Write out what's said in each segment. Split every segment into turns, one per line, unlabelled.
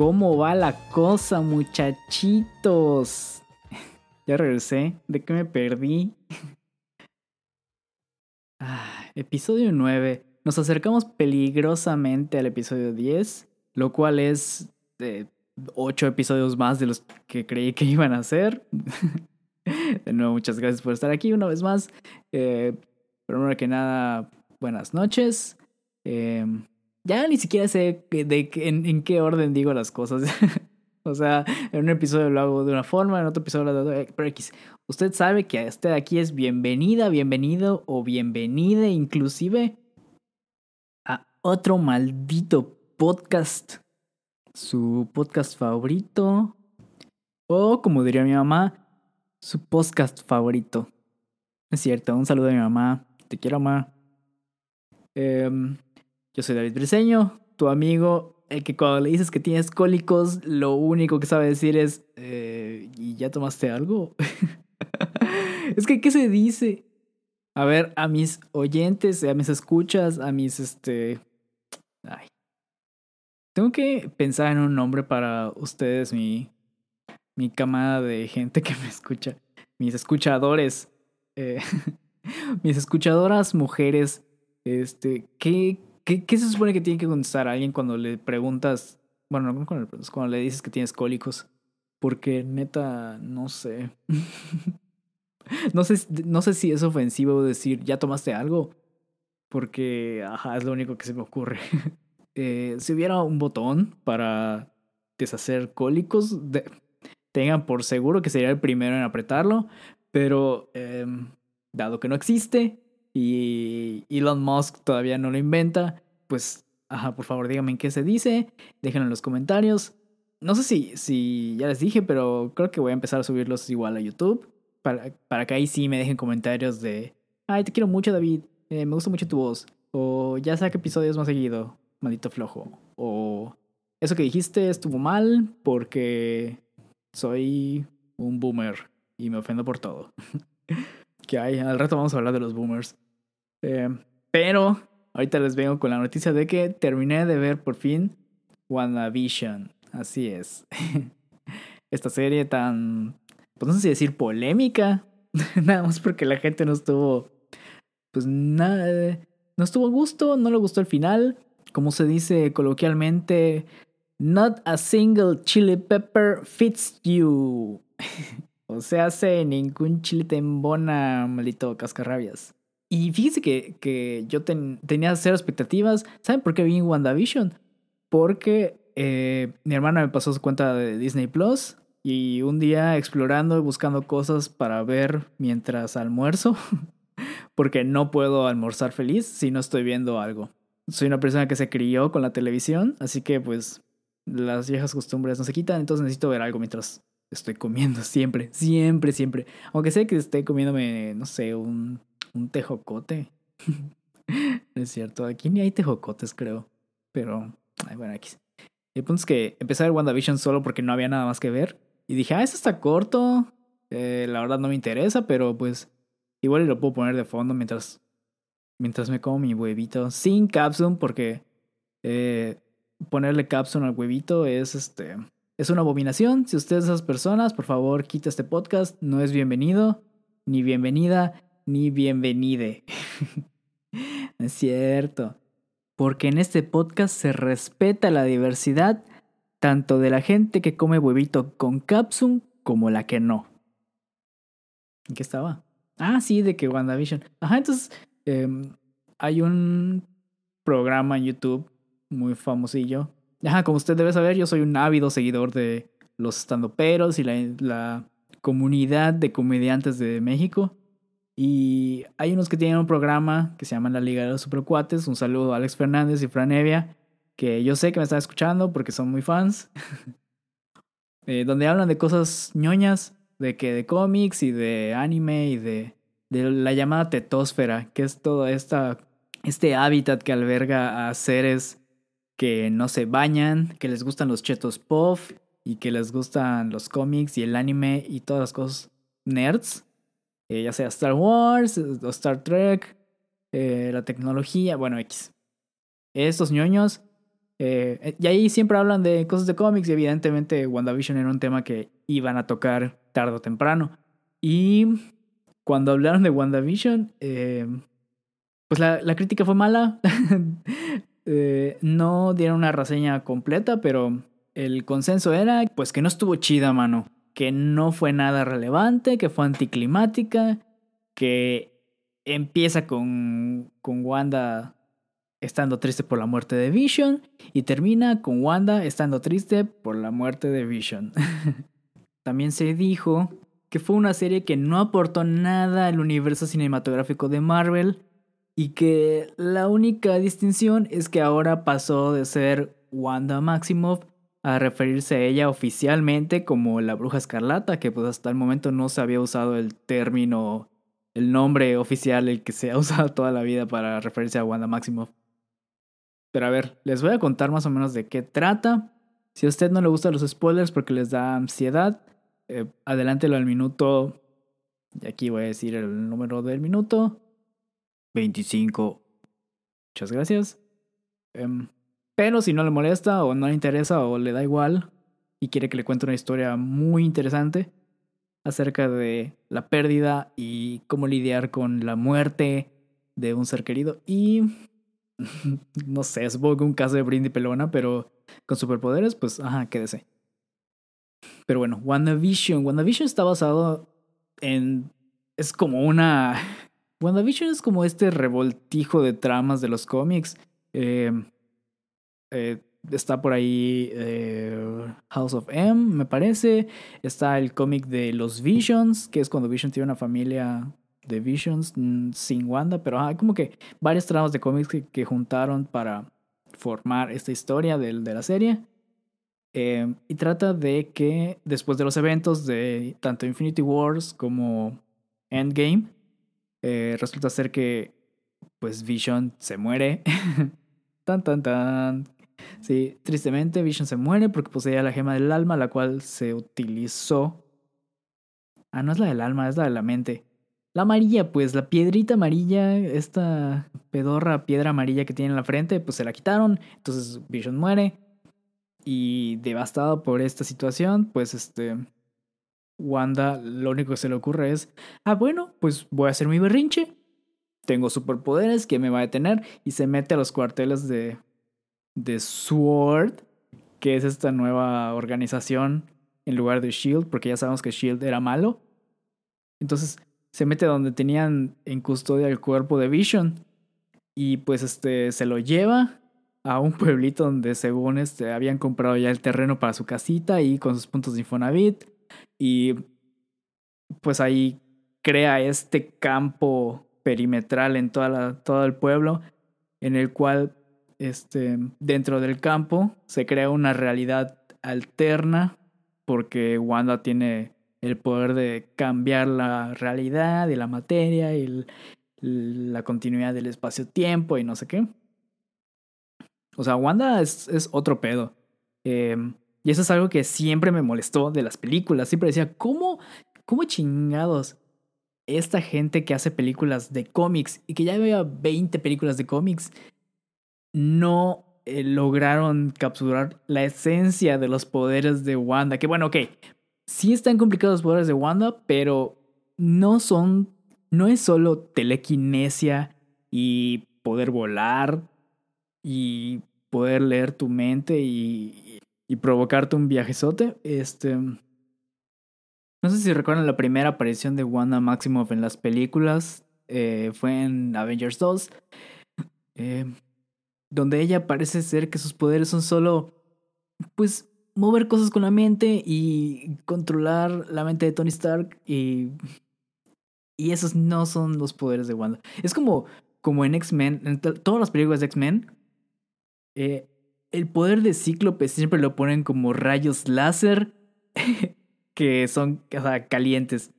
¿Cómo va la cosa, muchachitos? Ya regresé. ¿De qué me perdí? Ah, episodio 9. Nos acercamos peligrosamente al episodio 10, lo cual es de 8 episodios más de los que creí que iban a ser. De nuevo, muchas gracias por estar aquí una vez más. Eh, primero que nada, buenas noches. Eh, ya ni siquiera sé de, en, qué orden digo las cosas. o sea, en un episodio lo hago de una forma, en otro episodio lo hago de otra. X. Usted sabe que usted aquí es bienvenida, bienvenido o bienvenida inclusive a otro maldito podcast. Su podcast favorito. O como diría mi mamá, su podcast favorito. Es cierto, un saludo a mi mamá. Te quiero, mamá. Em, yo soy David Briseño, tu amigo, el que cuando le dices que tienes cólicos, lo único que sabe decir es, eh, ¿y ya tomaste algo? es que, ¿qué se dice? A ver, a mis oyentes, a mis escuchas, a mis, este... Ay. Tengo que pensar en un nombre para ustedes, mi, mi camada de gente que me escucha, mis escuchadores, eh, mis escuchadoras mujeres, este, ¿qué, qué, ¿qué, se supone que tiene que contestar a alguien cuando le preguntas, bueno, no cuando le, cuando le dices que tienes cólicos? Porque neta, no sé. no sé. No sé si es ofensivo decir, ¿ya tomaste algo? Porque, ajá, es lo único que se me ocurre. eh, si hubiera un botón para deshacer cólicos, de, tengan por seguro que sería el primero en apretarlo, pero eh, dado que no existe y Elon Musk todavía no lo inventa, pues, ajá, por favor díganme en qué se dice, déjenlo en los comentarios. No sé si, si ya les dije, pero creo que voy a empezar a subirlos igual a YouTube, para, para que ahí sí me dejen comentarios de, ay, te quiero mucho David, eh, me gusta mucho tu voz, o ya saca episodios más seguido, maldito flojo, o eso que dijiste estuvo mal porque soy un boomer y me ofendo por todo. que hay, al rato vamos a hablar de los boomers. Eh, pero ahorita les vengo con la noticia de que terminé de ver por fin WandaVision. Así es. Esta serie tan, pues no sé si decir polémica, nada más porque la gente no estuvo, pues nada, no estuvo a gusto, no le gustó el final. Como se dice coloquialmente, Not a single chili pepper fits you. o sea, hace ningún chile te embona, maldito cascarrabias. Y fíjese que, que yo tenía cero expectativas. ¿Saben por qué vi WandaVision? Porque eh, mi hermana me pasó su cuenta de Disney Plus y un día explorando y buscando cosas para ver mientras almuerzo, porque no puedo almorzar feliz si no estoy viendo algo. Soy una persona que se crió con la televisión, así que pues las viejas costumbres no se quitan, entonces necesito ver algo mientras estoy comiendo siempre, siempre, siempre. Aunque sé que esté comiéndome, no sé, un, un tejocote. es cierto, aquí ni hay tejocotes, creo. Pero, ay, bueno, aquí. El punto es que empecé a ver WandaVision solo porque no había nada más que ver. Y dije, ah, eso está corto. Eh, la verdad no me interesa, pero pues igual lo puedo poner de fondo mientras, mientras me como mi huevito sin capsule porque eh, ponerle caption al huevito es este es una abominación. Si usted es esas personas, por favor, quita este podcast. No es bienvenido, ni bienvenida, ni bienvenide. es cierto. Porque en este podcast se respeta la diversidad tanto de la gente que come huevito con capsule como la que no. ¿En qué estaba? Ah, sí, de que WandaVision. Ajá, entonces em, hay un programa en YouTube muy famosillo. Ajá, como usted debe saber, yo soy un ávido seguidor de los estandoperos y la comunidad de comediantes de México. Y hay unos que tienen un programa que se llama La Liga de los Supercuates. Un saludo a Alex Fernández y Fran Evia, que yo sé que me están escuchando porque son muy fans. eh, donde hablan de cosas ñoñas, de que de cómics y de anime y de, de la llamada tetósfera, que es todo esta, este hábitat que alberga a seres que no se bañan, que les gustan los chetos puff y que les gustan los cómics y el anime y todas las cosas nerds, eh, ya sea Star Wars o Star Trek, eh, la tecnología, bueno, X. Estos ñoños Eh, y ahí siempre hablan de cosas de cómics y evidentemente WandaVision era un tema que iban a tocar tarde o temprano. Y cuando hablaron de WandaVision, eh, pues la, la, crítica fue mala. eh, no dieron una reseña completa, pero el consenso era pues que no estuvo chida, mano. Que no fue nada relevante, que fue anticlimática, que empieza con, con Wanda estando triste por la muerte de Vision y termina con Wanda estando triste por la muerte de Vision. También se dijo que fue una serie que no aportó nada al universo cinematográfico de Marvel y que la única distinción es que ahora pasó de ser Wanda Maximoff a referirse a ella oficialmente como la bruja escarlata, que pues hasta el momento no se había usado el término, el nombre oficial, el que se ha usado toda la vida para referirse a Wanda Maximoff. Pero a ver, les voy a contar más o menos de qué trata. Si a usted no le gustan los spoilers porque les da ansiedad, eh, adelántelo al minuto. Y aquí voy a decir el número del minuto. 25. Muchas gracias. Em, pero si no le molesta o no le interesa o le da igual y quiere que le cuente una historia muy interesante acerca de la pérdida y cómo lidiar con la muerte de un ser querido y no sé, supongo que un caso de Brindy Pelona, pero con superpoderes, pues, ajá, quédese. Pero bueno, WandaVision. WandaVision está basado en... Es como una... WandaVision es como este revoltijo de tramas de los cómics. Eh, eh, está por ahí eh, House of M, me parece. Está el cómic de los Visions, que es cuando Vision tiene una familia de Visions mm, sin Wanda, pero hay como que varias tramas de cómics que, juntaron para formar esta historia de, de la serie. Eh, y trata de que después de los eventos de tanto Infinity Wars como Endgame, eh, resulta ser que pues Vision se muere. tan tan tan. Sí, tristemente Vision se muere porque poseía la gema del alma, la cual se utilizó. Ah, no es la del alma, es la de la mente. La amarilla, pues la piedrita amarilla, esta pedorra piedra amarilla que tiene en la frente, pues se la quitaron. Entonces Vision muere. Y devastado por esta situación, pues este. Wanda lo único que se le ocurre es: Ah, bueno, pues voy a hacer mi berrinche. Tengo superpoderes, que me va a detener? Y se mete a los cuarteles de. De SWORD, que es esta nueva organización en lugar de Shield, porque ya sabemos que Shield era malo. Entonces se mete donde tenían en custodia el cuerpo de Vision. Y pues este se lo lleva a un pueblito donde según este habían comprado ya el terreno para su casita y con sus puntos de Infonavit. Y pues ahí crea este campo perimetral en toda la, todo el pueblo, en el cual este, dentro del campo se crea una realidad alterna porque Wanda tiene el poder de cambiar la realidad y la materia y la continuidad del espacio-tiempo y no sé qué. O sea, Wanda es, otro pedo. Em, y eso es algo que siempre me molestó de las películas. Siempre decía, ¿cómo, cómo chingados esta gente que hace películas de cómics y que ya vea 20 películas de cómics no eh, lograron capturar la esencia de los poderes de Wanda? Que bueno, ok, sí están complicados los poderes de Wanda, pero no son, no es solo telequinesia y poder volar y poder leer tu mente y, provocarte un viajezote. Este, no sé si recuerdan la primera aparición de Wanda Maximoff en las películas, eh, fue en Avengers 2, eh, donde ella parece ser que sus poderes son solo, pues, mover cosas con la mente y controlar la mente de Tony Stark y y esos no son los poderes de Wanda. Es como como en X-Men, en todas las películas de X-Men, eh, el poder de Cíclope siempre lo ponen como rayos láser que son calientes.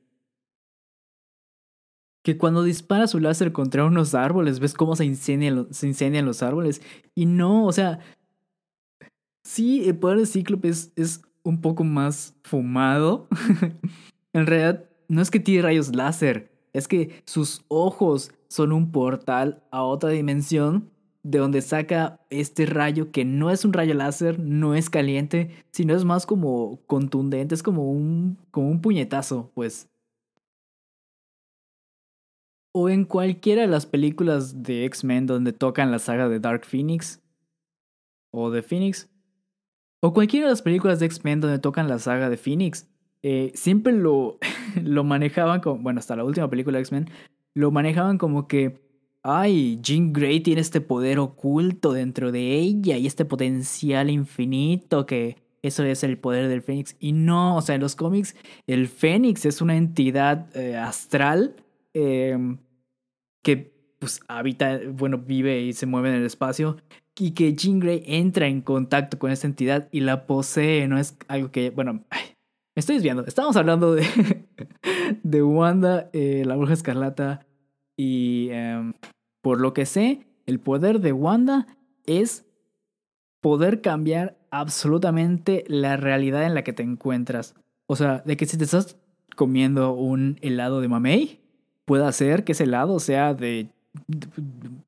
Que cuando dispara su láser contra unos árboles, ves cómo se incendian, se incendian los árboles. Y no, o sea, Sí, el poder de Cíclope es, un poco más fumado. en realidad, no es que tire rayos láser, es que sus ojos son un portal a otra dimensión de donde saca este rayo que no es un rayo láser, no es caliente, sino es más como contundente, es como un, como un puñetazo, pues. O en cualquiera de las películas de X-Men donde tocan la saga de Dark Phoenix. O de Phoenix. O cualquiera de las películas de X-Men donde tocan la saga de Phoenix. Eh, siempre lo, lo manejaban como. Bueno, hasta la última película de X-Men. Lo manejaban como que. Ay, Jean Grey tiene este poder oculto dentro de ella y este potencial infinito que eso es el poder del Fénix. Y no, o sea, en los cómics, el Fénix es una entidad eh, astral Em, que pues habita, bueno, vive y se mueve en el espacio y que Jean Grey entra en contacto con esta entidad y la posee, no es algo que, bueno, me estoy desviando, estamos hablando de, de Wanda, eh, la bruja escarlata y em, por lo que sé, el poder de Wanda es poder cambiar absolutamente la realidad en la que te encuentras. O sea, de que si te estás comiendo un helado de mamey, pueda hacer que ese helado sea de,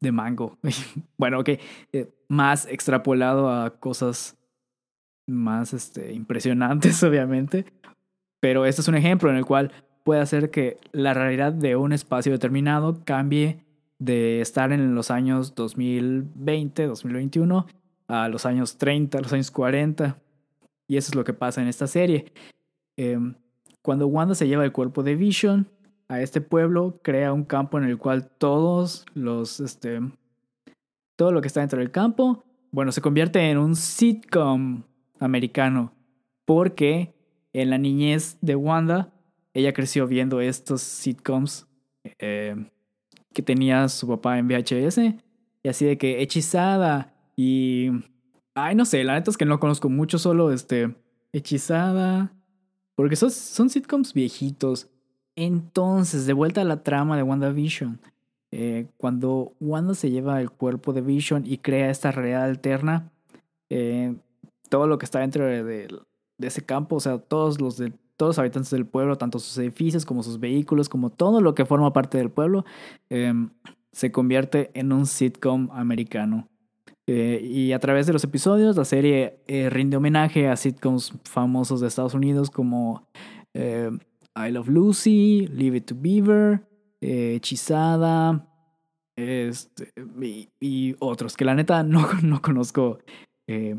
de, mango. bueno, ok, eh, más extrapolado a cosas más este, impresionantes, obviamente. Pero este es un ejemplo en el cual puede hacer que la realidad de un espacio determinado cambie de estar en los años 2020, 2021 a los años 30, los años 40. Y eso es lo que pasa en esta serie. Em, cuando Wanda se lleva el cuerpo de Vision, a este pueblo, crea un campo en el cual todos los, este, todo lo que está dentro del campo, bueno, se convierte en un sitcom americano, porque en la niñez de Wanda, ella creció viendo estos sitcoms eh, que tenía su papá en VHS, y así de que hechizada y... Ay, no sé, la neta es que no conozco mucho, solo este... Hechizada. Porque son, son sitcoms viejitos. Entonces, de vuelta a la trama de WandaVision. Eh, cuando Wanda se lleva el cuerpo de Vision y crea esta realidad alterna, eh, todo lo que está dentro de, ese campo, o sea, todos los, de, todos los habitantes del pueblo, tanto sus edificios como sus vehículos, como todo lo que forma parte del pueblo, em, se convierte en un sitcom americano. Eh, y a través de los episodios, la serie rinde homenaje a sitcoms famosos de Estados Unidos como I Love Lucy, Leave It to Beaver, eh, Hechizada, este, y, otros que la neta no, no conozco. Eh,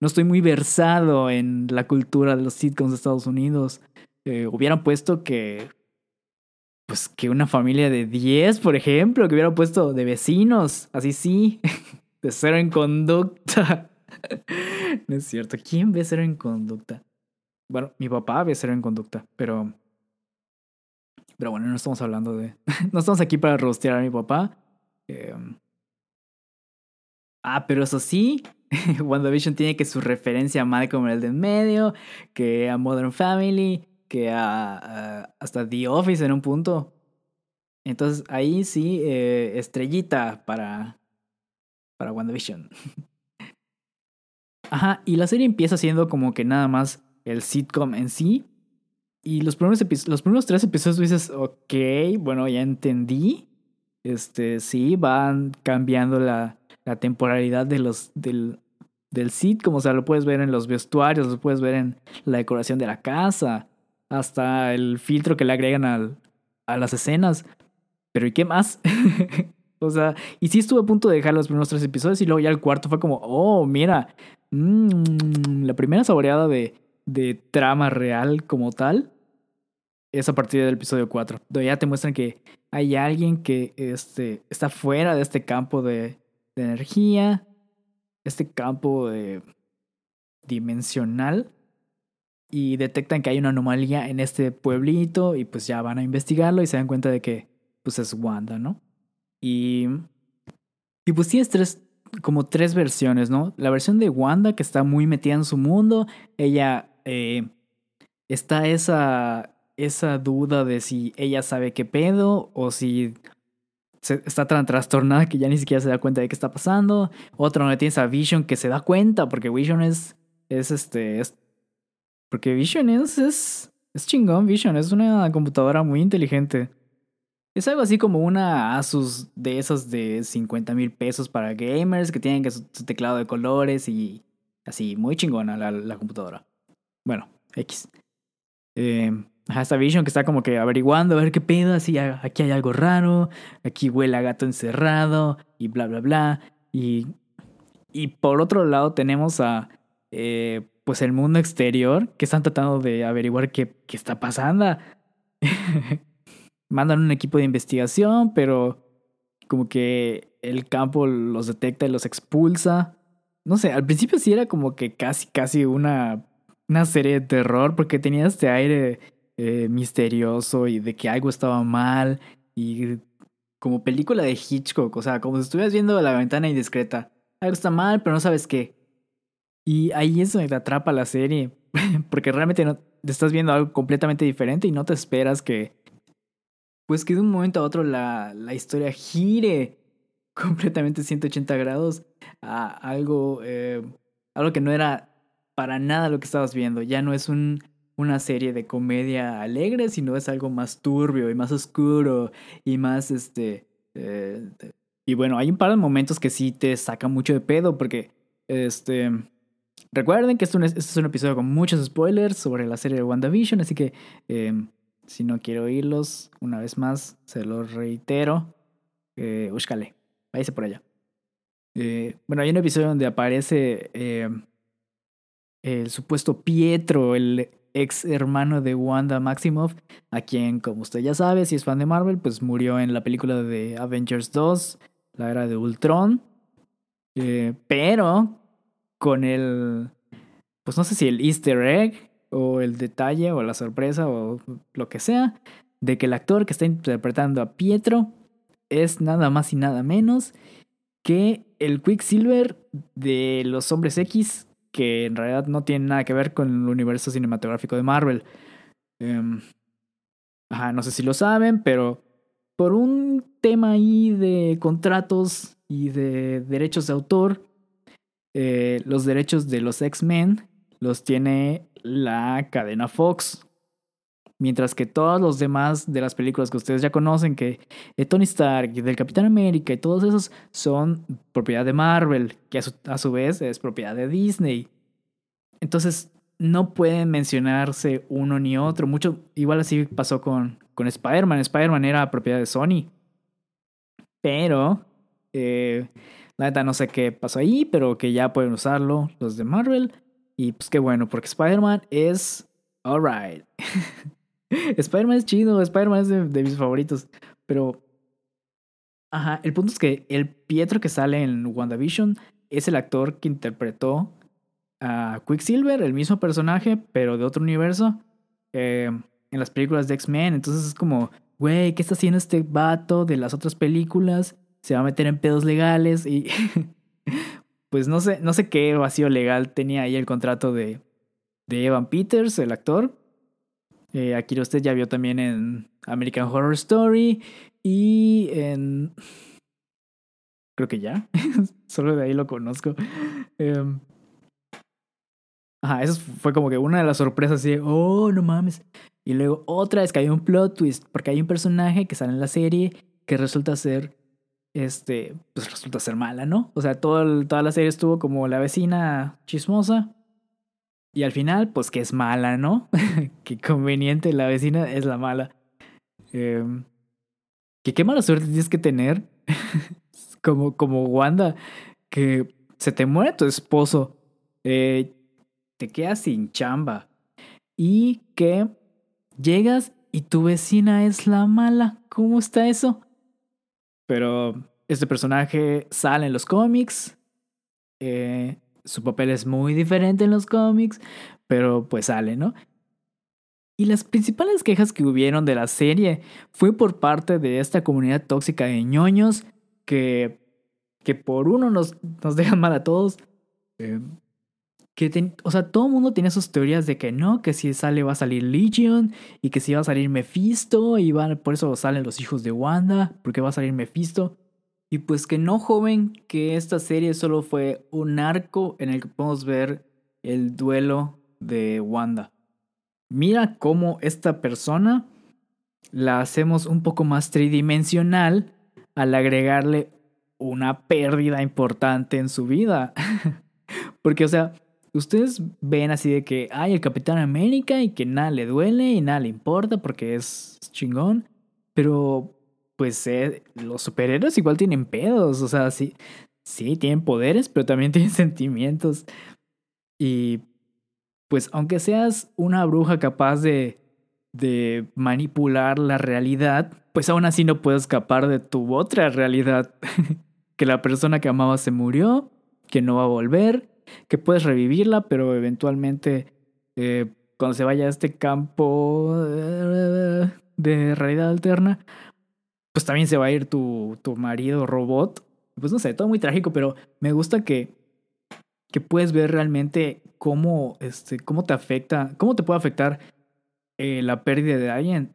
no estoy muy versado en la cultura de los sitcoms de Estados Unidos. Eh, hubieran puesto que. Pues que una familia de 10, por ejemplo, que hubieran puesto de vecinos, así sí, de cero en conducta. no es cierto. ¿Quién ve cero en conducta? Bueno, mi papá ve cero en conducta, pero pero bueno, no estamos hablando de. no estamos aquí para rostear a mi papá. Em, ah, pero eso sí, WandaVision tiene que su referencia a Malcolm el de en medio, que a Modern Family, que a, hasta The Office en un punto. Entonces ahí sí, eh, estrellita para, para WandaVision. Ajá, y la serie empieza siendo como que nada más el sitcom en sí, y los primeros, los primeros tres episodios dices, ok, bueno, ya entendí. Este, sí, van cambiando la, la temporalidad de los, del, del sit, como o sea, lo puedes ver en los vestuarios, lo puedes ver en la decoración de la casa, hasta el filtro que le agregan al, a las escenas. Pero ¿y qué más? o sea, y sí estuve a punto de dejar los primeros tres episodios y luego ya el cuarto fue como, oh, mira, mmm, la primera saboreada de, de trama real como tal es a partir del episodio 4, donde ya te muestran que hay alguien que este, está fuera de este campo de, de energía, este campo de, dimensional, y detectan que hay una anomalía en este pueblito y pues ya van a investigarlo y se dan cuenta de que pues es Wanda, ¿no? Y, y pues tienes tres, como tres versiones, ¿no? La versión de Wanda que está muy metida en su mundo, ella eh, está esa, esa duda de si ella sabe qué pedo o si está tan trastornada que ya ni siquiera se da cuenta de qué está pasando. Otra donde tienes a Vision que se da cuenta porque Vision es, es este, es, porque Vision es, es, es chingón, Vision es una computadora muy inteligente. Es algo así como una Asus de esas de 50 mil pesos para gamers que tienen su, teclado de colores y así, muy chingona la computadora. Bueno, X. Eh, esta Vision que está como que averiguando a ver qué pedo, así aquí hay algo raro, aquí huele a gato encerrado y bla bla bla. Y, y por otro lado tenemos a eh, pues el mundo exterior que están tratando de averiguar qué, qué está pasando. mandan un equipo de investigación, pero como que el campo los detecta y los expulsa. No sé, al principio sí era como que casi, casi una, una serie de terror, porque tenía este aire eh, misterioso y de que algo estaba mal, y como película de Hitchcock, o sea, como si estuvieras viendo la ventana indiscreta. Algo está mal, pero no sabes qué. Y ahí es donde te atrapa la serie, porque realmente no, te estás viendo algo completamente diferente y no te esperas que pues que de un momento a otro la, la historia gire completamente 180 grados a algo, eh, algo que no era para nada lo que estabas viendo. Ya no es un, una serie de comedia alegre, sino es algo más turbio y más oscuro y más este... Eh, y bueno, hay un par de momentos que sí te sacan mucho de pedo porque este... Recuerden que esto, es un episodio con muchos spoilers sobre la serie de WandaVision, así que eh, si no quiero oírlos, una vez más, se los reitero. Eh, váyase por allá. Eh, bueno, hay un episodio donde aparece eh, el supuesto Pietro, el ex hermano de Wanda Maximoff, a quien, como usted ya sabe, si es fan de Marvel, pues murió en la película de Avengers 2, la era de Ultron. Eh, pero con el, pues no sé si el easter egg o el detalle o la sorpresa o lo que sea de que el actor que está interpretando a Pietro es nada más y nada menos que el Quicksilver de los Hombres X, que en realidad no tiene nada que ver con el universo cinematográfico de Marvel. Em, ajá, no sé si lo saben, pero por un tema ahí de contratos y de derechos de autor, eh, los derechos de los X-Men los tiene la cadena Fox. Mientras que todos los demás de las películas que ustedes ya conocen, que de Tony Stark del Capitán América y todos esos son propiedad de Marvel, que a su, a su vez es propiedad de Disney. Entonces no pueden mencionarse uno ni otro. Mucho, igual así pasó con, con Spider-Man. Spider-Man era propiedad de Sony. Pero, eh, la neta no sé qué pasó ahí, pero que ya pueden usarlo los de Marvel. Y pues qué bueno, porque Spider-Man es alright. Spider-Man es chido, Spider-Man es de, mis favoritos. Pero. Ajá, el punto es que el Pietro que sale en WandaVision es el actor que interpretó a Quicksilver, el mismo personaje, pero de otro universo, eh, en las películas de X-Men. Entonces es como, güey, ¿qué está haciendo este vato de las otras películas? Se va a meter en pedos legales y pues no sé, no sé qué vacío legal tenía ahí el contrato de, de Evan Peters, el actor. Eh, aquí usted ya vio también en American Horror Story y en... Creo que ya. Solo de ahí lo conozco. Em, ajá, eso fue como que una de las sorpresas así, oh, no mames. Y luego otra es que hay un plot twist, porque hay un personaje que sale en la serie que resulta ser este, pues resulta ser mala, ¿no? O sea, todo toda la serie estuvo como la vecina chismosa. Y al final, pues que es mala, ¿no? qué conveniente, la vecina es la mala. Eh, que qué mala suerte tienes que tener. como, como Wanda, que se te muere tu esposo. Eh, te quedas sin chamba. Y que llegas y tu vecina es la mala. ¿Cómo está eso? Pero este personaje sale en los cómics. Eh, su papel es muy diferente en los cómics, pero pues sale, ¿no? Y las principales quejas que hubieron de la serie fue por parte de esta comunidad tóxica de ñoños que, que por uno nos, nos dejan mal a todos. Eh, que o sea, todo el mundo tiene sus teorías de que no, que si sale va a salir Legion y que si va a salir Mephisto y van, por eso salen los hijos de Wanda, porque va a salir Mephisto. Y pues que no, joven, que esta serie solo fue un arco en el que podemos ver el duelo de Wanda. Mira cómo esta persona la hacemos un poco más tridimensional al agregarle una pérdida importante en su vida. Porque, o sea, ustedes ven así de que hay el Capitán América y que nada le duele y nada le importa porque es chingón. Pero, pues, eh, los superhéroes igual tienen pedos. O sea, sí, sí, tienen poderes, pero también tienen sentimientos. Y, pues, aunque seas una bruja capaz de, de manipular la realidad, pues aún así no puedes escapar de tu otra realidad. que la persona que amabas se murió, que no va a volver que puedes revivirla, pero eventualmente eh, cuando se vaya a este campo eh, de realidad alterna, pues también se va a ir tu, tu marido robot. Pues no sé, todo muy trágico, pero me gusta que, que puedes ver realmente cómo, este, cómo te afecta, cómo te puede afectar eh, la pérdida de alguien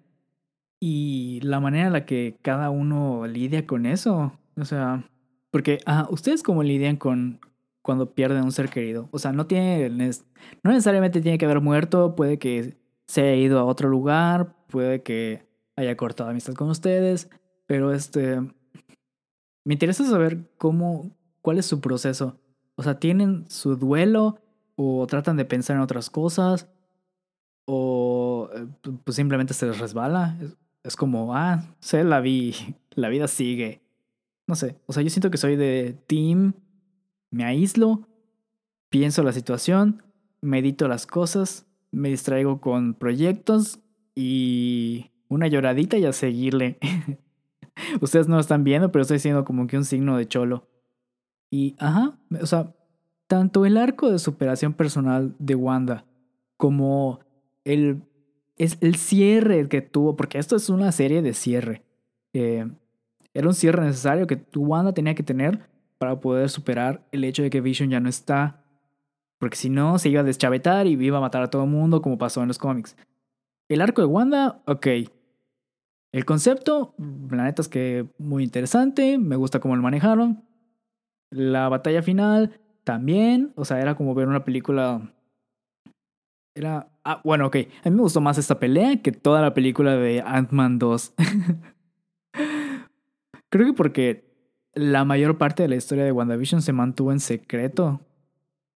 y la manera en la que cada uno lidia con eso. O sea, porque, ah, ¿ustedes cómo lidian con, cuando pierden un ser querido. O sea, no tiene, no necesariamente tiene que haber muerto, puede que se haya ido a otro lugar, puede que haya cortado amistad con ustedes, pero este, me interesa saber cómo, cuál es su proceso. O sea, ¿tienen su duelo o tratan de pensar en otras cosas? ¿O eh, pues simplemente se les resbala? Es, como, ah, sé, la vi, la vida sigue. No sé, o sea, yo siento que soy de team me aíslo, pienso la situación, medito las cosas, me distraigo con proyectos y una lloradita y a seguirle. Ustedes no lo están viendo, pero estoy haciendo como que un signo de cholo. Y, ajá, o sea, tanto el arco de superación personal de Wanda como el, es el cierre que tuvo, porque esto es una serie de cierre. Era un cierre necesario que Wanda tenía que tener para poder superar el hecho de que Vision ya no está. Porque si no, se iba a deschavetar y iba a matar a todo el mundo como pasó en los cómics. El arco de Wanda, ok. El concepto, la neta es que muy interesante, me gusta cómo lo manejaron. La batalla final, también, o sea, era como ver una película... Era... Ah, bueno, ok. A mí me gustó más esta pelea que toda la película de Ant-Man 2. Creo que porque la mayor parte de la historia de WandaVision se mantuvo en secreto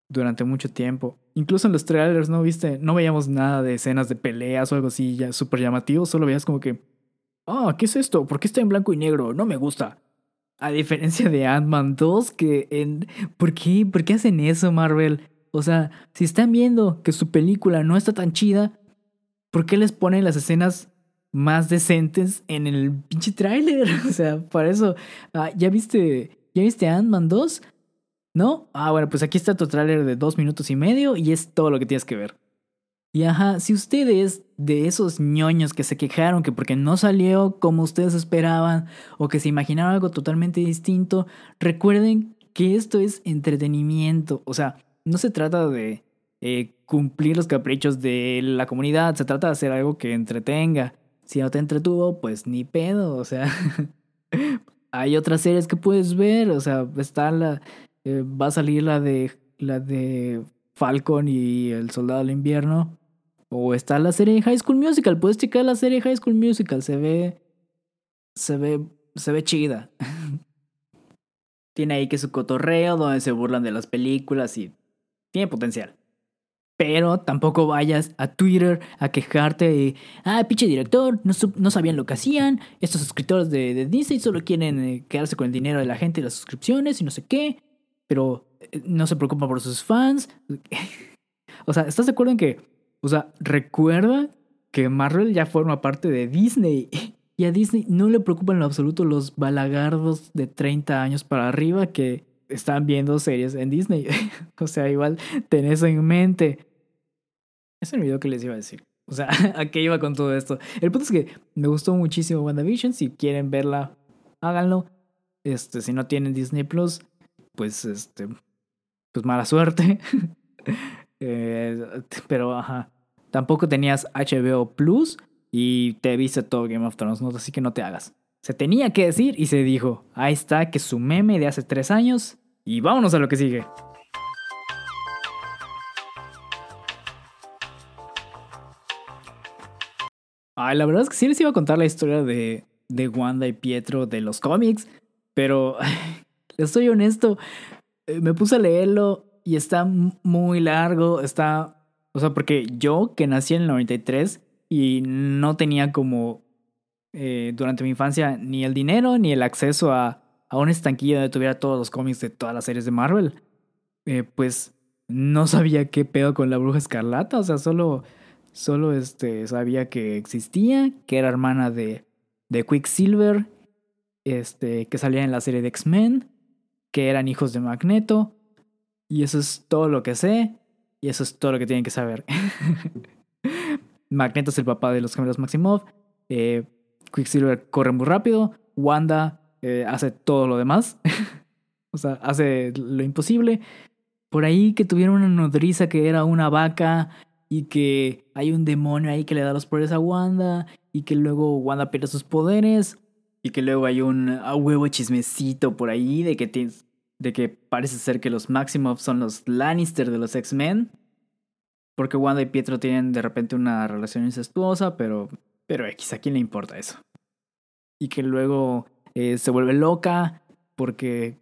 durante mucho tiempo. Incluso en los trailers, ¿no viste? No veíamos nada de escenas de peleas o algo así ya súper llamativo. Solo veías como que, ah, ¿qué es esto? ¿Por qué está en blanco y negro? No me gusta. A diferencia de Ant-Man 2, que. ¿Por qué? ¿Por qué hacen eso, Marvel? O sea, si están viendo que su película no está tan chida, ¿por qué les ponen las escenas más decentes en el pinche tráiler. O sea, para eso. Ah, ¿Ya viste? ¿Ya viste Ant-Man 2? ¿No? Ah, bueno, pues aquí está tu tráiler de dos minutos y medio y es todo lo que tienes que ver. Y ajá, si ustedes de esos ñoños que se quejaron que porque no salió como ustedes esperaban o que se imaginaron algo totalmente distinto, recuerden que esto es entretenimiento. O sea, no se trata de eh, cumplir los caprichos de la comunidad, se trata de hacer algo que entretenga. Si no te entretuvo, pues ni pedo, o sea. hay otras series que puedes ver, o sea, está la. Eh, va a salir la de. La de Falcon y el Soldado del Invierno. O está la serie High School Musical. Puedes checar la serie High School Musical. Se ve. Se ve. Se ve chida. tiene ahí que su cotorreo donde se burlan de las películas y. Tiene potencial. Pero tampoco vayas a Twitter a quejarte de, ah, pinche director, no, no sabían lo que hacían, estos escritores de, de Disney solo quieren eh, quedarse con el dinero de la gente y las suscripciones y no sé qué, pero eh, no se preocupan por sus fans. o sea, ¿estás de acuerdo en que, o sea, recuerda que Marvel ya forma parte de Disney? Y a Disney no le preocupan en lo absoluto los balagardos de 30 años para arriba que están viendo series en Disney. o sea, igual ten eso en mente. Es el video que les iba a decir. O sea, ¿a qué iba con todo esto? El punto es que me gustó muchísimo WandaVision. Si quieren verla, háganlo. Este, si no tienen Disney Plus, pues este. Pues mala suerte. eh, pero ajá. Tampoco tenías HBO Plus y te viste todo Game of Thrones. Así que no te hagas. Se tenía que decir y se dijo. Ahí está, que su meme de hace tres años. Y vámonos a lo que sigue. Ay, la verdad es que sí les iba a contar la historia de, de Wanda y Pietro de los cómics, pero estoy honesto, eh, me puse a leerlo y está muy largo, está, o sea, porque yo que nací en el 93 y no tenía como eh, durante mi infancia ni el dinero ni el acceso a, a un estanquillo donde tuviera todos los cómics de todas las series de Marvel, eh, pues no sabía qué pedo con la bruja escarlata, o sea, solo, solo este, sabía que existía, que era hermana de, de Quicksilver, este, que salía en la serie de X-Men, que eran hijos de Magneto, y eso es todo lo que sé, y eso es todo lo que tienen que saber. Magneto es el papá de los gemelos Maximov, eh, Quicksilver corre muy rápido, Wanda eh, hace todo lo demás, o sea, hace lo imposible, por ahí que tuvieron una nodriza que era una vaca y que hay un demonio ahí que le da los poderes a Wanda y que luego Wanda pierde sus poderes y que luego hay un huevo chismecito por ahí de que de que parece ser que los Maximoff son los Lannister de los X-Men porque Wanda y Pietro tienen de repente una relación incestuosa, pero pero X, ¿a quién le importa eso? Y que luego eh, se vuelve loca porque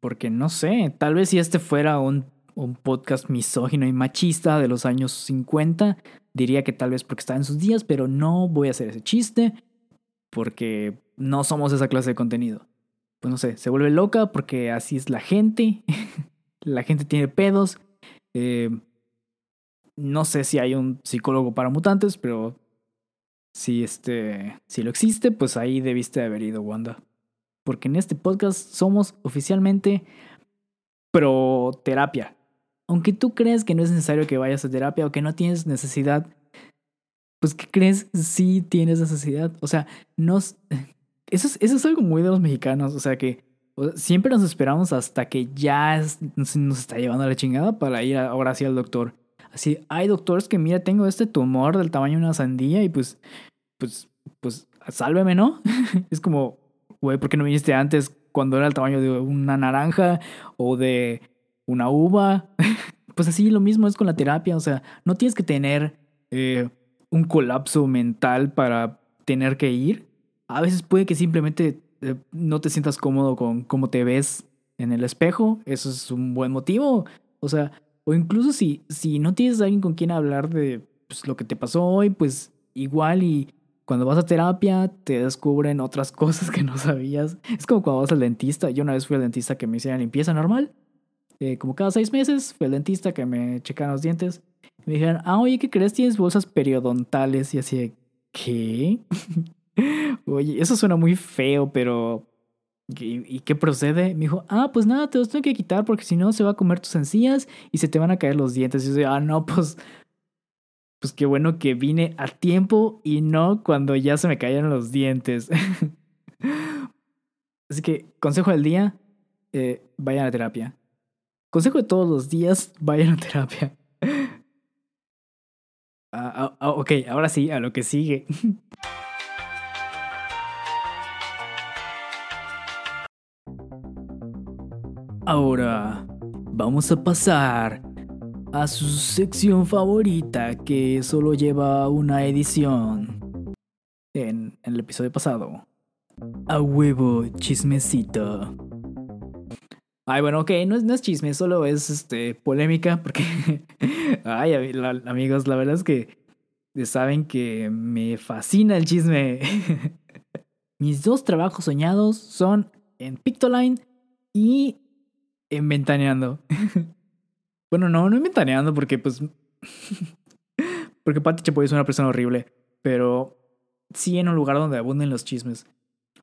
porque no sé, tal vez si este fuera un, un podcast misógino y machista de los años 50, diría que tal vez porque está en sus días, pero no voy a hacer ese chiste porque no somos esa clase de contenido. Pues no sé, se vuelve loca porque así es la gente, la gente tiene pedos. Eh, no sé si hay un psicólogo para mutantes, pero si este, si lo existe, pues ahí debiste haber ido, Wanda porque en este podcast somos oficialmente pro terapia. Aunque tú crees que no es necesario que vayas a terapia o que no tienes necesidad, pues ¿qué crees? Sí tienes necesidad. O sea, nos... Eso es, eso es algo muy de los mexicanos. O sea que siempre nos esperamos hasta que ya nos está llevando la chingada para ir ahora sí al doctor. Así, hay doctores que mira, tengo este tumor del tamaño de una sandía y pues, pues, pues, sálveme, ¿no? es como, güey, ¿por qué no viniste antes cuando era el tamaño de una naranja o de una uva? pues así lo mismo es con la terapia, o sea, no tienes que tener eh, un colapso mental para tener que ir. A veces puede que simplemente eh, no te sientas cómodo con cómo te ves en el espejo, eso es un buen motivo. O sea, o incluso si, si no tienes a alguien con quien hablar de pues, lo que te pasó hoy, pues igual y cuando vas a terapia te descubren otras cosas que no sabías. Es como cuando vas al dentista. Yo una vez fui al dentista que me hiciera limpieza normal. Eh, como cada seis meses fui al dentista que me checaron los dientes. me dijeron, ah, oye, ¿qué crees? Tienes bolsas periodontales. Y así de, ¿qué? oye, eso suena muy feo, pero... ¿Y, qué procede? Me dijo, ah, pues nada, te los tengo que quitar porque si no se va a comer tus encías y se te van a caer los dientes. Y yo, ah, no, pues pues qué bueno que vine a tiempo y no cuando ya se me cayeron los dientes. Así que, consejo del día, eh, vayan a terapia. Consejo de todos los días, vayan a terapia. Ah, ah, ah, ok, ahora sí, a lo que sigue. Ahora, vamos a pasar a su sección favorita que solo lleva una edición. En, el episodio pasado. A huevo chismecito. Ay, bueno, ok, no es, no es chisme, solo es este, polémica porque... Ay, amigos, la verdad es que saben que me fascina el chisme. Mis dos trabajos soñados son en Pictoline y en Ventaneando. Bueno, no, no inventaneando porque pues... porque Patti Chapoy es una persona horrible, pero sí en un lugar donde abunden los chismes.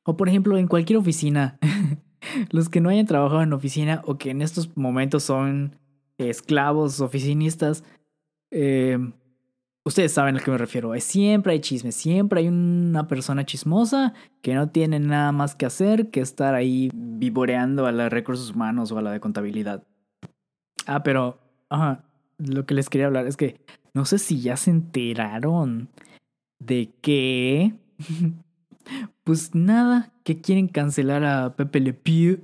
O por ejemplo, en cualquier oficina. los que no hayan trabajado en oficina o que en estos momentos son esclavos, oficinistas, eh, ustedes saben a lo que me refiero. Siempre hay chismes, siempre hay una persona chismosa que no tiene nada más que hacer que estar ahí vivoreando a los recursos humanos o a la de contabilidad. Ah, pero, ajá, lo que les quería hablar es que no sé si ya se enteraron de que, pues nada, que quieren cancelar a Pepe Le Pew.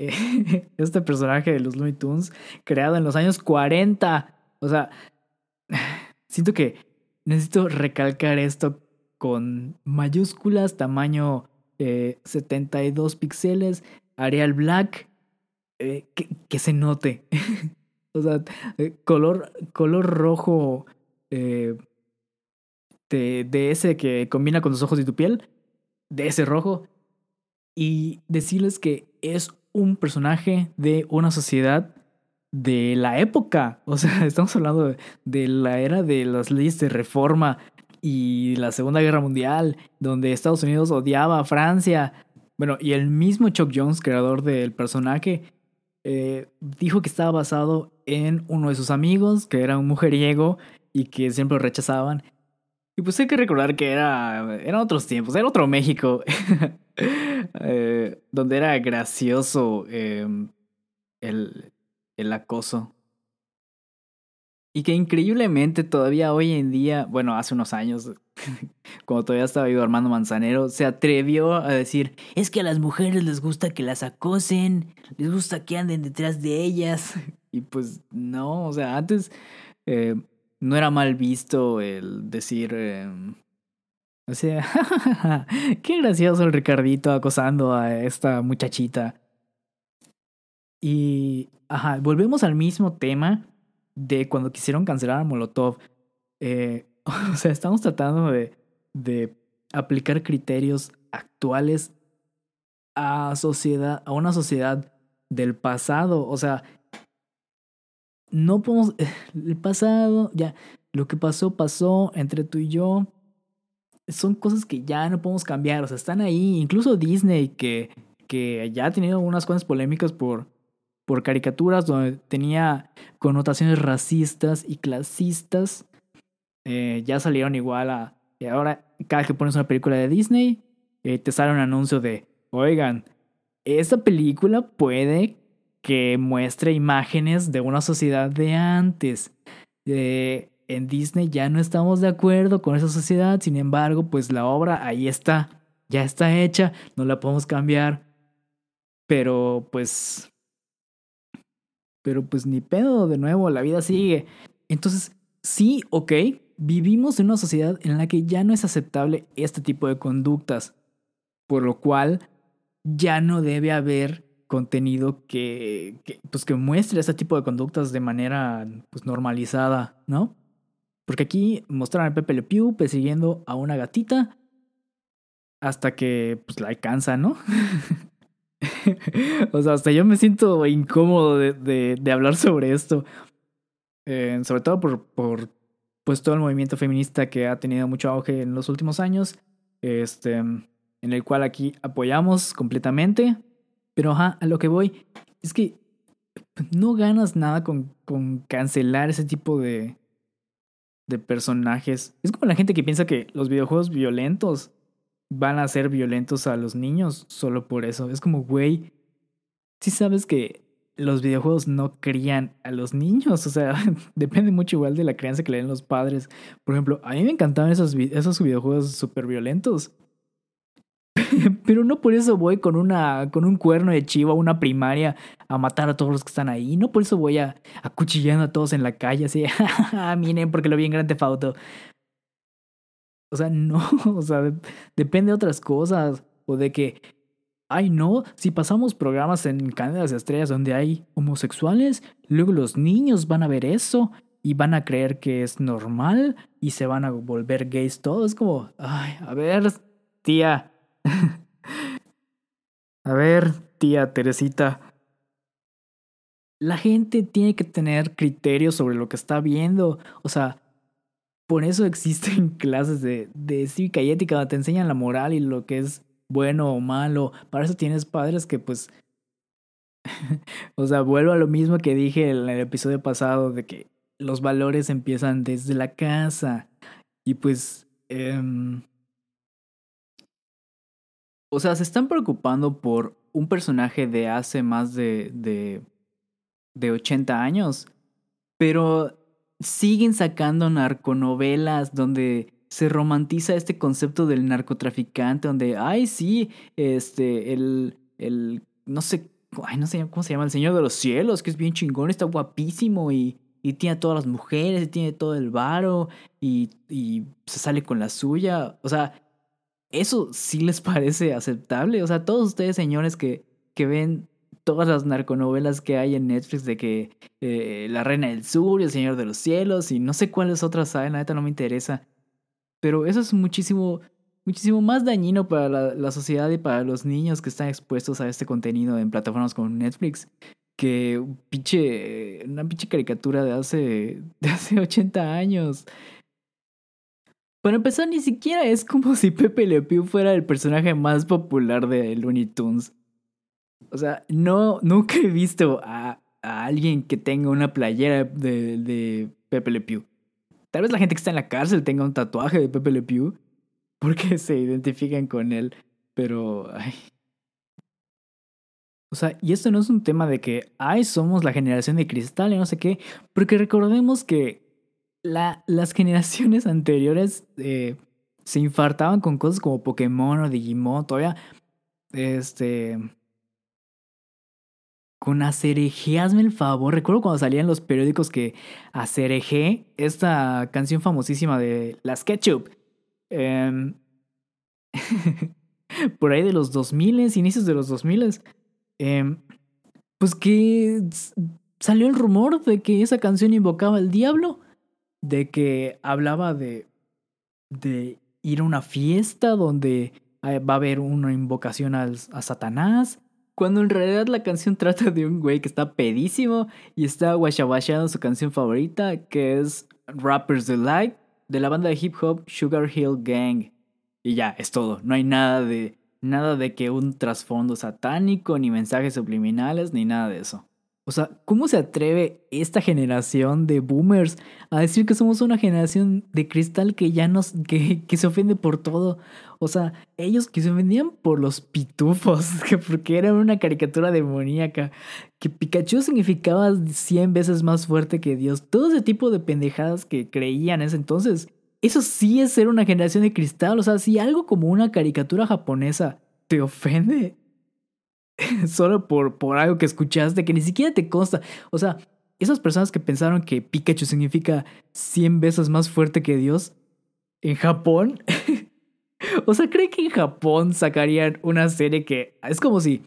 Este personaje de los Looney Tunes, creado en los años 40. O sea, siento que necesito recalcar esto con mayúsculas, tamaño 72 eh, píxeles, Arial Black, eh, que, se note. o sea, eh, color, color rojo de, de ese que combina con los ojos y tu piel, de ese rojo. Y decirles que es un personaje de una sociedad de la época. O sea, estamos hablando de, la era de las leyes de reforma y la Segunda Guerra Mundial, donde Estados Unidos odiaba a Francia. Bueno, y el mismo Chuck Jones, creador del personaje, eh, dijo que estaba basado en uno de sus amigos, que era un mujeriego y que siempre lo rechazaban. Y pues hay que recordar que era, eran otros tiempos, era otro México, eh, donde era gracioso em, el, el acoso. Y que increíblemente todavía hoy en día, bueno, hace unos años, cuando todavía estaba vivo Armando Manzanero, se atrevió a decir, es que a las mujeres les gusta que las acosen, les gusta que anden detrás de ellas. Y pues no, o sea, antes eh, no era mal visto el decir, eh, o sea, qué gracioso el Ricardito acosando a esta muchachita. Y, ajá, volvemos al mismo tema de cuando quisieron cancelar a Molotov. Eh, o sea, estamos tratando de, de aplicar criterios actuales a sociedad, a una sociedad del pasado. O sea, no podemos. El pasado, ya. Lo que pasó, pasó entre tú y yo. Son cosas que ya no podemos cambiar. O sea, están ahí. Incluso Disney, que, que ya ha tenido unas cuantas polémicas por, por caricaturas donde tenía connotaciones racistas y clasistas. Eh, ya salieron igual a. Y ahora, cada que pones una película de Disney, eh, te sale un anuncio de: Oigan, esta película puede que muestre imágenes de una sociedad de antes. Eh, en Disney ya no estamos de acuerdo con esa sociedad, sin embargo, pues la obra ahí está, ya está hecha, no la podemos cambiar. Pero pues pero pues ni pedo, de nuevo, la vida sigue. Entonces, sí, ok, vivimos en una sociedad en la que ya no es aceptable este tipo de conductas, por lo cual ya no debe haber contenido que, pues que muestre este tipo de conductas de manera pues normalizada, ¿no? Porque aquí mostraron a Pepe Le Pew persiguiendo a una gatita hasta que pues la alcanza, ¿no? o sea, hasta yo me siento incómodo de, de, hablar sobre esto. Eh, sobre todo por, por pues todo el movimiento feminista que ha tenido mucho auge en los últimos años. Este, en el cual aquí apoyamos completamente. Pero ajá, a lo que voy es que no ganas nada con, con cancelar ese tipo de, de personajes. Es como la gente que piensa que los videojuegos violentos van a ser violentos a los niños solo por eso. Es como, güey, si sabes que los videojuegos no crían a los niños, o sea, depende mucho igual de la crianza que le den los padres. Por ejemplo, a mí me encantaban esos, esos videojuegos súper violentos. Pero no por eso voy con una con un cuerno de chivo a una primaria a matar a todos los que están ahí. No por eso voy a acuchillando a todos en la calle así, miren porque lo vi en Grande Fauto. O sea, no, o sea, depende de otras cosas. O de que, ay, no, si pasamos programas en Cadenas de Estrellas donde hay homosexuales, luego los niños van a ver eso y van a creer que es normal y se van a volver gays todos. Como, ay, a ver, tía. a ver, tía Teresita. La gente tiene que tener criterios sobre lo que está viendo. O sea, por eso existen clases de, de cívica y ética donde te enseñan la moral y lo que es bueno o malo. Para eso tienes padres que pues... o sea, vuelvo a lo mismo que dije en el episodio pasado de que los valores empiezan desde la casa. Y pues... Em, o sea, se están preocupando por un personaje de hace más de, de, de 80 años. Pero siguen sacando narconovelas donde se romantiza este concepto del narcotraficante, donde, ay, sí, este, el, el, no sé, ay, no sé cómo se llama, el Señor de los Cielos, que es bien chingón, está guapísimo y, y tiene a todas las mujeres, y tiene todo el varo, y, y se sale con la suya. O sea, ¿eso sí les parece aceptable? O sea, todos ustedes, señores, que, que ven todas las narconovelas que hay en Netflix de que eh, La Reina del Sur y El Señor de los Cielos y no sé cuáles otras hay, la neta no me interesa. Pero eso es muchísimo, muchísimo más dañino para la, sociedad y para los niños que están expuestos a este contenido en plataformas como Netflix que una pinche caricatura de hace, de hace 80 años. Para empezar, ni siquiera es como si Pepe Le Pew fuera el personaje más popular de Looney Tunes. O sea, no, nunca he visto a, a alguien que tenga una playera de, de Pepe Le Pew. Tal vez la gente que está en la cárcel tenga un tatuaje de Pepe Le Pew porque se identifican con él. Pero, ay, o sea, y esto no es un tema de que, ay, somos la generación de cristal y no sé qué, porque recordemos que la, las generaciones anteriores eh, se infartaban con cosas como Pokémon o Digimon, todavía, este, con Acereje, hazme el favor. Recuerdo cuando salían los periódicos que Acereje, esta canción famosísima de Las Ketchup, eh, por ahí de los 2000, inicios de los 2000, eh, pues que salió el rumor de que esa canción invocaba al diablo, de que hablaba de, ir a una fiesta donde eh, va a haber una invocación a Satanás, cuando en realidad la canción trata de un güey que está pedísimo y está guachabachando su canción favorita, que es Rappers Delight, de la banda de hip hop Sugar Hill Gang. Y ya, es todo. No hay nada de Nada de que un trasfondo satánico, ni mensajes subliminales, ni nada de eso. O sea, ¿cómo se atreve esta generación de boomers a decir que somos una generación de cristal que ya nos, que, se ofende por todo? O sea, ellos que se ofendían por los pitufos, que porque era una caricatura demoníaca, que Pikachu significaba 100 veces más fuerte que Dios, todo ese tipo de pendejadas que creían en ese entonces eso sí es ser una generación de cristal. O sea, si algo como una caricatura japonesa te ofende solo por, por algo que escuchaste que ni siquiera te consta. O sea, esas personas que pensaron que Pikachu significa 100 veces más fuerte que Dios en Japón. o sea, ¿creen que en Japón sacarían una serie que es como si,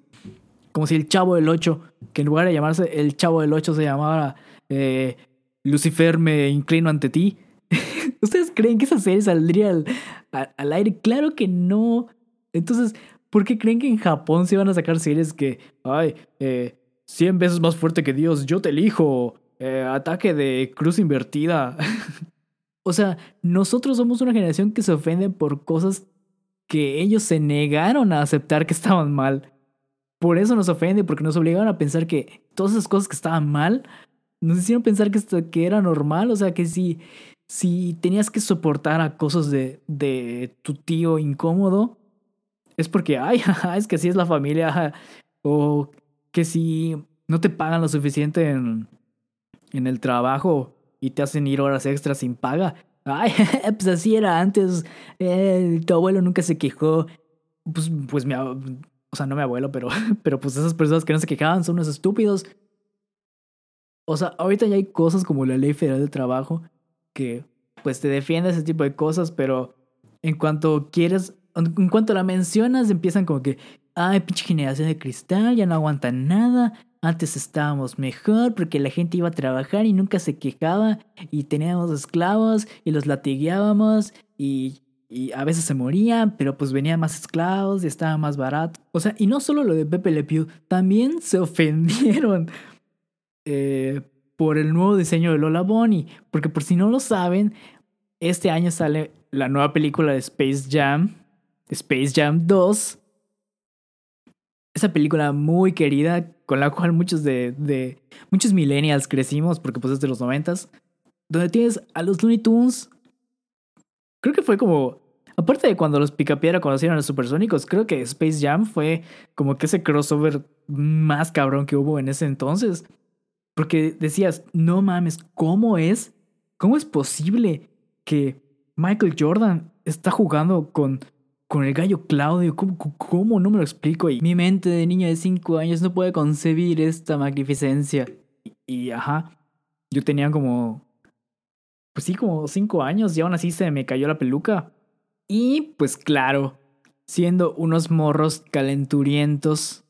como si el Chavo del 8, que en lugar de llamarse el Chavo del 8 se llamara eh, Lucifer me inclino ante ti? ¿Ustedes creen que esa serie saldría al, aire? Claro que no. Entonces, ¿por qué creen que en Japón se van a sacar series que, ay, eh, 100 veces más fuerte que Dios, yo te elijo, eh, ataque de cruz invertida? o sea, nosotros somos una generación que se ofende por cosas que ellos se negaron a aceptar que estaban mal. Por eso nos ofende, porque nos obligaron a pensar que todas esas cosas que estaban mal nos hicieron pensar que, esto, que era normal. O sea, que si, si tenías que soportar acosos de, de tu tío incómodo, es porque, ay, es que así es la familia, o que si no te pagan lo suficiente en, en el trabajo y te hacen ir horas extras sin paga, ay, pues así era antes, eh, tu abuelo nunca se quejó, pues, pues mi, o sea, no mi abuelo, pero, pero pues esas personas que no se quejaban son unos estúpidos. O sea, ahorita ya hay cosas como la ley federal del trabajo que pues te defiende ese tipo de cosas, pero en cuanto quieres, en cuanto la mencionas, empiezan como que, ay, pinche generación de cristal, ya no aguantan nada. Antes estábamos mejor porque la gente iba a trabajar y nunca se quejaba y teníamos esclavos y los latigueábamos y, y a veces se morían, pero pues venían más esclavos y estaba más barato. O sea, y no solo lo de Pepe Le Pew, también se ofendieron eh, por el nuevo diseño de Lola Bonnie. Porque por si no lo saben, este año sale la nueva película de Space Jam, Space Jam 2. Esa película muy querida, con la cual muchos de, de muchos millennials crecimos, porque pues es de los noventas, donde tienes a los Looney Tunes. Creo que fue como Aparte de cuando los Picapiedra conocieron a los supersónicos, creo que Space Jam fue como que ese crossover más cabrón que hubo en ese entonces. Porque decías, no mames, ¿cómo es? ¿Cómo es posible que Michael Jordan está jugando con, con el gallo Claudio? ¿Cómo, ¿Cómo? No me lo explico. Y mi mente de niña de 5 años no puede concebir esta magnificencia. Y, ajá. Yo tenía como, pues sí, como cinco años y aún así se me cayó la peluca. Y pues claro, siendo unos morros calenturientos.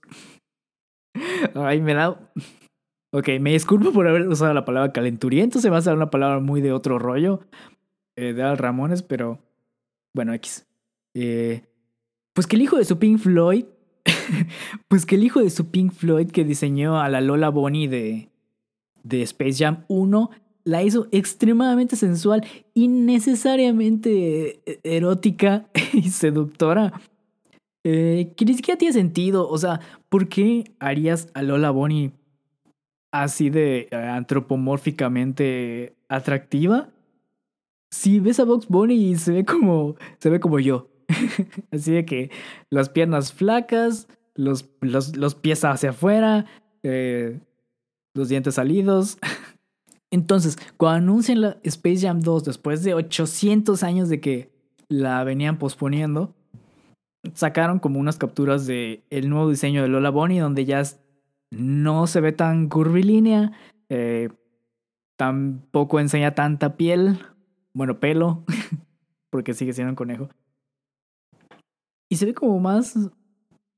Ay, me da... Ok, me disculpo por haber usado la palabra calenturiento, se me hace una palabra muy de otro rollo, eh, de Al Ramones, pero bueno, X. Eh, pues que el hijo de su Pink Floyd, pues que el hijo de su Pink Floyd que diseñó a la Lola Bonnie de, de Space Jam 1 la hizo extremadamente sensual, innecesariamente eh, erótica y seductora. Eh, que ni siquiera tiene sentido. O sea, ¿por qué harías a Lola Bonnie así de eh, antropomórficamente atractiva? Si ves a Box Bunny se ve como. se ve como yo. así de que las piernas flacas, los, los, los pies hacia afuera, eh, los dientes salidos. Entonces, cuando anuncian la Space Jam 2 después de 800 años de que la venían posponiendo, sacaron como unas capturas de el nuevo diseño de Lola Bonnie donde ya no se ve tan curvilínea, eh, tampoco enseña tanta piel, bueno, pelo, porque sigue siendo un conejo. Y se ve como más,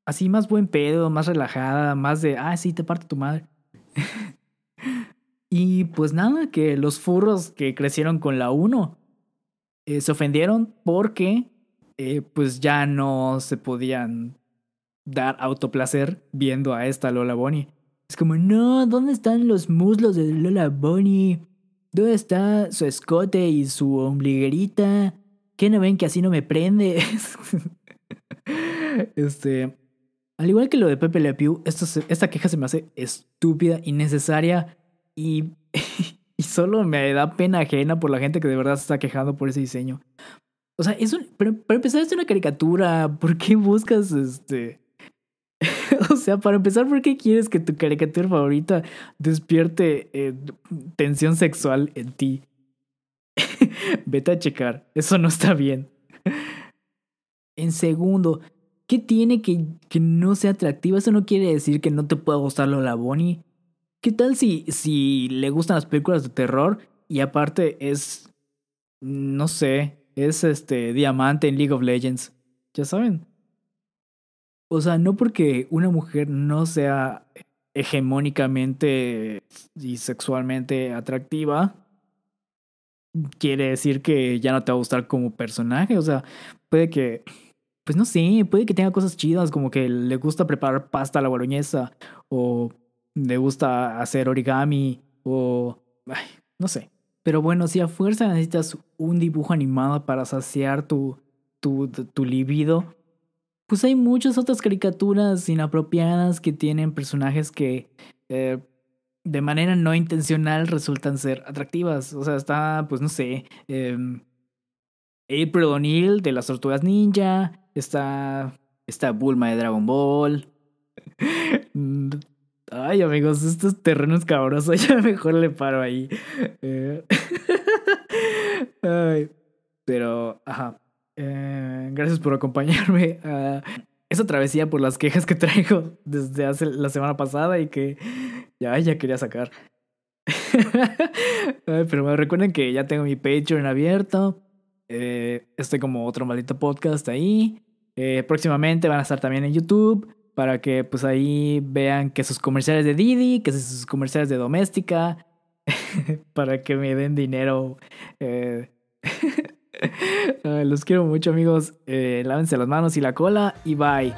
así más buen pedo, más relajada, más de, ah, sí, te parte tu madre. y pues nada, que los furros que crecieron con la 1 eh, se ofendieron porque eh, pues ya no se podían dar autoplacer viendo a esta Lola Bonnie. Es como, no, ¿dónde están los muslos de Lola Bonnie? ¿Dónde está su escote y su ombliguerita? ¿Qué no ven que así no me prende? este. Al igual que lo de Pepe Le Pew, esta queja se me hace estúpida, innecesaria y, solo me da pena ajena por la gente que de verdad se está quejando por ese diseño. O sea, es un, para empezar es una caricatura. ¿Por qué buscas este? o sea, para empezar, ¿por qué quieres que tu caricatura favorita despierte eh, tensión sexual en ti? Vete a checar, eso no está bien. En segundo, ¿qué tiene que, que no sea atractiva? Eso no quiere decir que no te pueda gustar Lola Bonnie. ¿Qué tal si, si le gustan las películas de terror y aparte es, no sé, es este diamante en League of Legends. Ya saben. O sea, no porque una mujer no sea hegemónicamente y sexualmente atractiva, quiere decir que ya no te va a gustar como personaje. O sea, puede que, pues no sé, puede que tenga cosas chidas, como que le gusta preparar pasta a la boloñesa, o le gusta hacer origami, o, no sé. Pero bueno, si a fuerza necesitas un dibujo animado para saciar tu, tu, tu libido, pues hay muchas otras caricaturas inapropiadas que tienen personajes que eh, de manera no intencional resultan ser atractivas. O sea, está, pues no sé, eh, April O'Neil de las Tortugas Ninja, está, está Bulma de Dragon Ball. Ay, amigos, estos terrenos cabrosos, ya mejor le paro ahí. Eh, pero, ajá. Eh, gracias por acompañarme a esa travesía por las quejas que traigo desde hace la semana pasada y que ya, quería sacar. Pero recuerden que ya tengo mi Patreon abierto. Eh, estoy como otro maldito podcast ahí. próximamente van a estar también en YouTube para que pues ahí vean que sus comerciales de Didi, que sus comerciales de Doméstica, para que me den dinero. Eh... los quiero mucho amigos, eh, lávense las manos y la cola y bye.